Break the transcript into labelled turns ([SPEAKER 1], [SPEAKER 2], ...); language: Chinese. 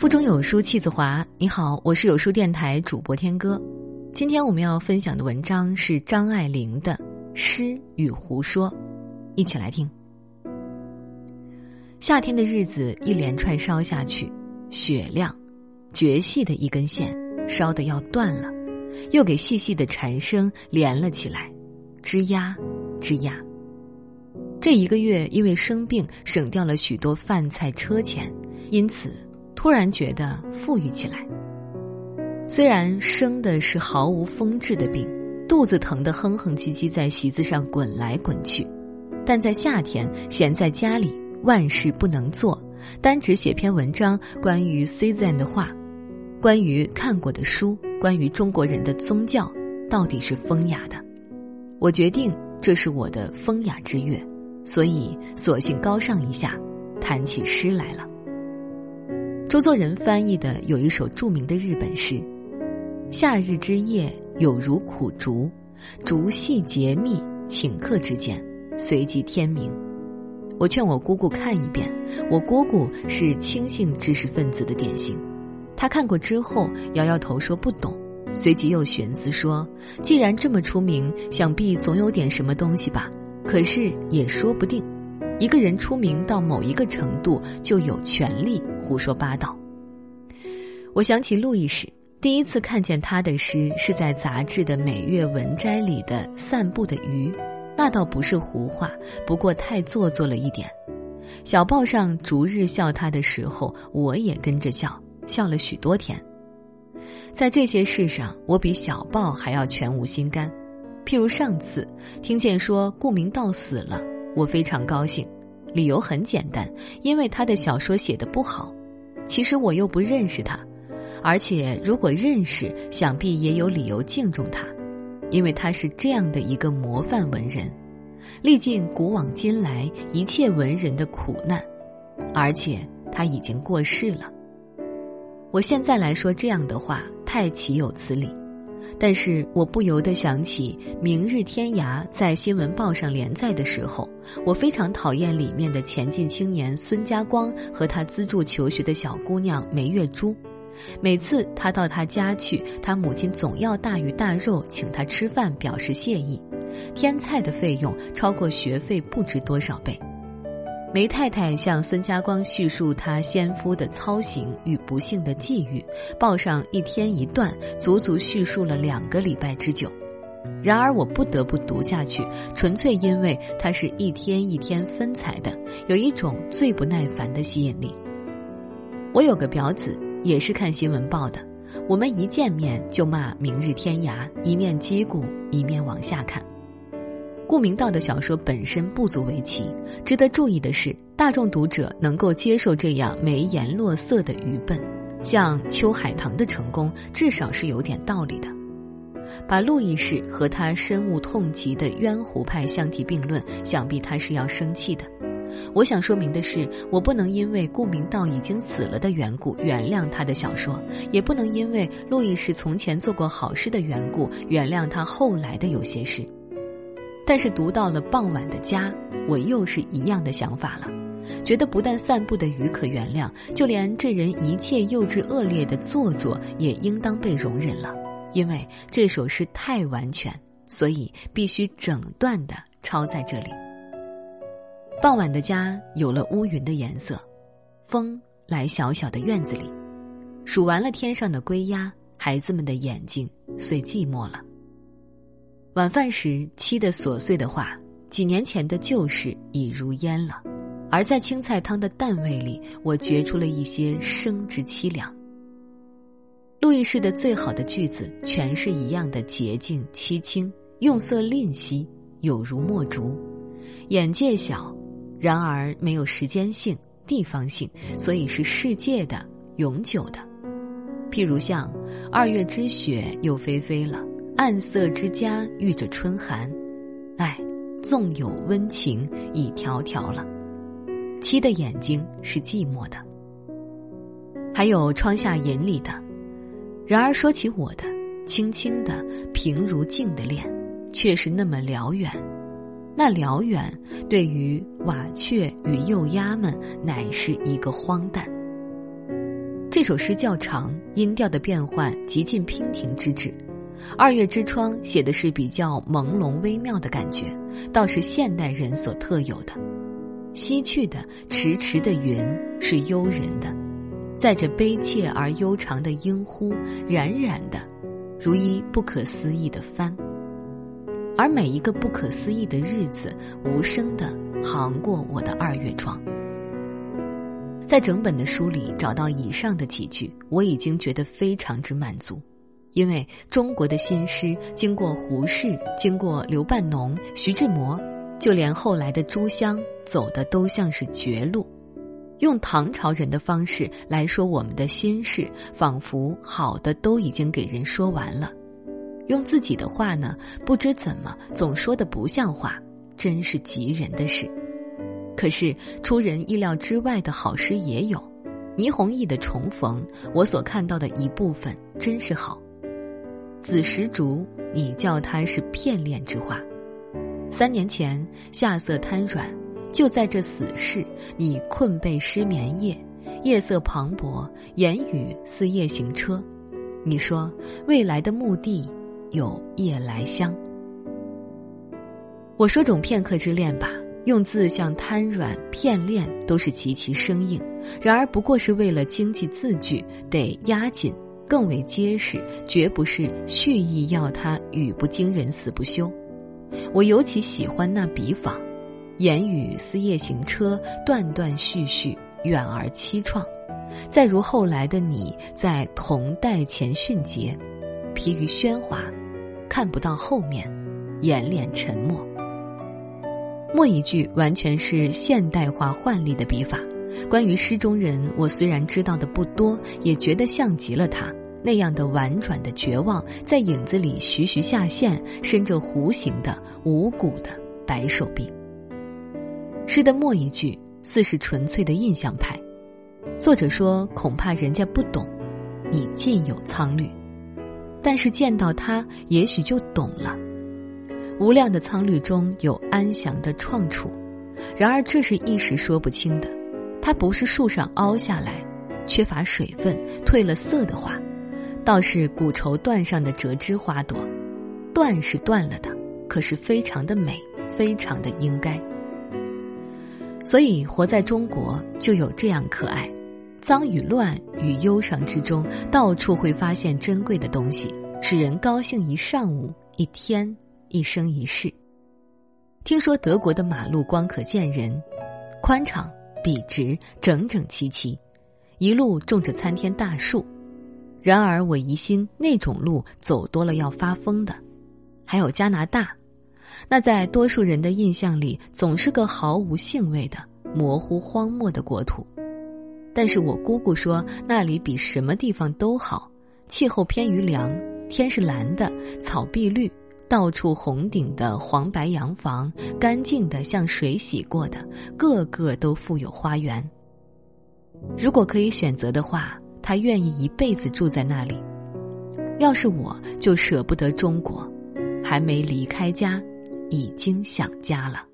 [SPEAKER 1] 腹中有书气自华。你好，我是有书电台主播天歌。今天我们要分享的文章是张爱玲的《诗与胡说》，一起来听。夏天的日子一连串烧下去，雪亮，绝细的一根线烧得要断了，又给细细的蝉声连了起来，吱呀，吱呀。这一个月因为生病省掉了许多饭菜车钱，因此。突然觉得富裕起来。虽然生的是毫无风致的病，肚子疼得哼哼唧唧在席子上滚来滚去，但在夏天闲在家里万事不能做，单只写篇文章关于 C Z N 的话，关于看过的书，关于中国人的宗教到底是风雅的。我决定这是我的风雅之月，所以索性高尚一下，谈起诗来了。周作人翻译的有一首著名的日本诗：“夏日之夜有如苦竹，竹细节密，顷刻之间，随即天明。”我劝我姑姑看一遍。我姑姑是轻信知识分子的典型，她看过之后摇摇头说不懂，随即又寻思说：“既然这么出名，想必总有点什么东西吧？可是也说不定。”一个人出名到某一个程度，就有权利胡说八道。我想起路易士，第一次看见他的诗是在杂志的每月文摘里的《散步的鱼》，那倒不是胡话，不过太做作了一点。小报上逐日笑他的时候，我也跟着笑，笑了许多天。在这些事上，我比小报还要全无心肝。譬如上次听见说顾明道死了。我非常高兴，理由很简单，因为他的小说写的不好。其实我又不认识他，而且如果认识，想必也有理由敬重他，因为他是这样的一个模范文人，历尽古往今来一切文人的苦难，而且他已经过世了。我现在来说这样的话，太岂有此理。但是我不由得想起《明日天涯》在新闻报上连载的时候，我非常讨厌里面的前进青年孙家光和他资助求学的小姑娘梅月珠。每次他到他家去，他母亲总要大鱼大肉请他吃饭，表示谢意。添菜的费用超过学费不知多少倍。梅太太向孙家光叙述她先夫的操行与不幸的际遇，报上一天一段，足足叙述了两个礼拜之久。然而我不得不读下去，纯粹因为它是一天一天分彩的，有一种最不耐烦的吸引力。我有个表子，也是看新闻报的，我们一见面就骂《明日天涯》，一面击鼓，一面往下看。顾明道的小说本身不足为奇，值得注意的是，大众读者能够接受这样眉颜落色的愚笨，像秋海棠的成功，至少是有点道理的。把路易士和他深恶痛疾的渊湖派相提并论，想必他是要生气的。我想说明的是，我不能因为顾明道已经死了的缘故原谅他的小说，也不能因为路易士从前做过好事的缘故原谅他后来的有些事。但是读到了傍晚的家，我又是一样的想法了，觉得不但散步的鱼可原谅，就连这人一切幼稚恶劣的做作也应当被容忍了，因为这首诗太完全，所以必须整段的抄在这里。傍晚的家有了乌云的颜色，风来小小的院子里，数完了天上的归鸦，孩子们的眼睛遂寂寞了。晚饭时，妻的琐碎的话，几年前的旧事已如烟了；而在青菜汤的淡味里，我觉出了一些生之凄凉。路易士的最好的句子，全是一样的洁净凄清，用色吝惜，有如墨竹。眼界小，然而没有时间性、地方性，所以是世界的、永久的。譬如像二月之雪又霏霏了。暗色之家遇着春寒，唉，纵有温情已迢迢了。妻的眼睛是寂寞的，还有窗下银里的。然而说起我的，轻轻的平如镜的脸，却是那么辽远。那辽远对于瓦雀与幼鸦们，乃是一个荒诞。这首诗较长，音调的变换极尽娉婷之至。二月之窗写的是比较朦胧微妙的感觉，倒是现代人所特有的。西去的迟迟的云是悠人的，在这悲切而悠长的莺呼，冉冉的，如一不可思议的帆。而每一个不可思议的日子，无声的航过我的二月窗。在整本的书里找到以上的几句，我已经觉得非常之满足。因为中国的新诗，经过胡适，经过刘半农、徐志摩，就连后来的朱湘，走的都像是绝路。用唐朝人的方式来说我们的心事，仿佛好的都已经给人说完了。用自己的话呢，不知怎么总说的不像话，真是急人的事。可是出人意料之外的好诗也有，倪弘毅的《重逢》，我所看到的一部分真是好。子时竹，你叫他是片恋之话。三年前夏色瘫软，就在这死事，你困背失眠夜，夜色磅礴，言语似夜行车。你说未来的目的有夜来香。我说种片刻之恋吧，用字像瘫软、片恋都是极其生硬，然而不过是为了经济字句得压紧。更为结实，绝不是蓄意要他语不惊人死不休。我尤其喜欢那笔法，言语似夜行车，断断续续，远而凄怆。再如后来的你在同代前迅捷，疲于喧哗，看不到后面，掩脸沉默。末一句完全是现代化换例的笔法。关于诗中人，我虽然知道的不多，也觉得像极了他。那样的婉转的绝望，在影子里徐徐下现，伸着弧形的无骨的白手臂。诗的末一句似是纯粹的印象派，作者说恐怕人家不懂，你尽有苍绿，但是见到他也许就懂了。无量的苍绿中有安详的创处，然而这是一时说不清的，它不是树上凹下来，缺乏水分褪了色的花。倒是古绸缎上的折枝花朵，断是断了的，可是非常的美，非常的应该。所以活在中国就有这样可爱，脏与乱与忧伤之中，到处会发现珍贵的东西，使人高兴一上午、一天、一生一世。听说德国的马路光可见人，宽敞、笔直、整整齐齐，一路种着参天大树。然而我疑心那种路走多了要发疯的，还有加拿大，那在多数人的印象里总是个毫无兴味的模糊荒漠的国土。但是我姑姑说那里比什么地方都好，气候偏于凉，天是蓝的，草碧绿，到处红顶的黄白洋房，干净的像水洗过的，个个都富有花园。如果可以选择的话。他愿意一辈子住在那里。要是我，就舍不得中国，还没离开家，已经想家了。